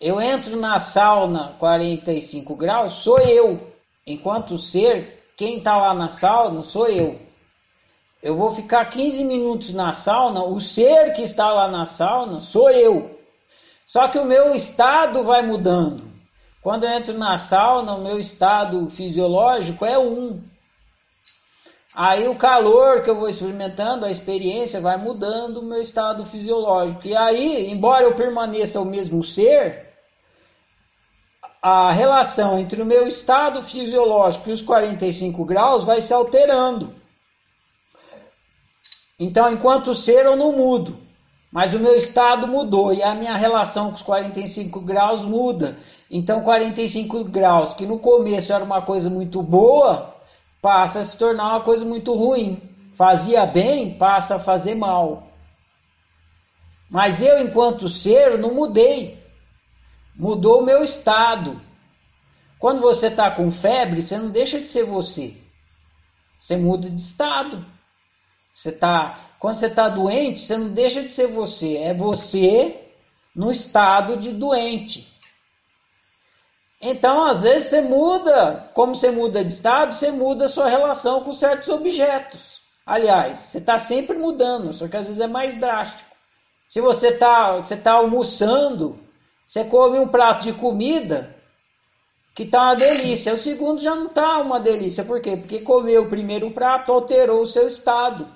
Eu entro na sauna 45 graus, sou eu. Enquanto ser, quem está lá na sauna sou eu. Eu vou ficar 15 minutos na sauna, o ser que está lá na sauna sou eu. Só que o meu estado vai mudando. Quando eu entro na sauna, o meu estado fisiológico é um. Aí o calor que eu vou experimentando, a experiência vai mudando o meu estado fisiológico. E aí, embora eu permaneça o mesmo ser, a relação entre o meu estado fisiológico e os 45 graus vai se alterando. Então, enquanto ser, eu não mudo, mas o meu estado mudou e a minha relação com os 45 graus muda. Então, 45 graus, que no começo era uma coisa muito boa, passa a se tornar uma coisa muito ruim. Fazia bem, passa a fazer mal. Mas eu, enquanto ser, não mudei. Mudou o meu estado. Quando você está com febre, você não deixa de ser você. Você muda de estado. Você tá, quando você está doente, você não deixa de ser você. É você no estado de doente. Então, às vezes, você muda, como você muda de estado, você muda a sua relação com certos objetos. Aliás, você está sempre mudando, só que às vezes é mais drástico. Se você está você tá almoçando, você come um prato de comida que está uma delícia, o segundo já não está uma delícia. Por quê? Porque comeu o primeiro prato, alterou o seu estado.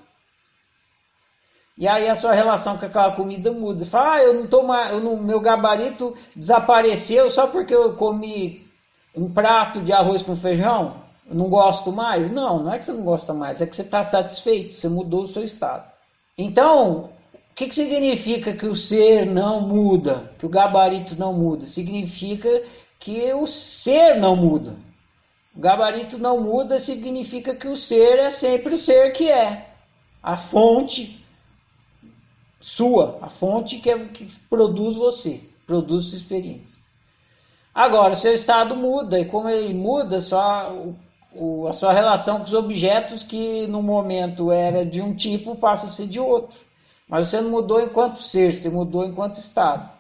E aí a sua relação com aquela comida muda. Você fala, ah, eu não mais, eu não, meu gabarito desapareceu só porque eu comi um prato de arroz com feijão. Eu não gosto mais? Não, não é que você não gosta mais, é que você está satisfeito, você mudou o seu estado. Então, o que, que significa que o ser não muda, que o gabarito não muda? Significa que o ser não muda. O gabarito não muda significa que o ser é sempre o ser que é. A fonte sua, a fonte que, é, que produz você, produz sua experiência. Agora, o seu estado muda, e como ele muda, só a sua relação com os objetos que no momento era de um tipo passa a ser de outro. Mas você não mudou enquanto ser, você mudou enquanto estado.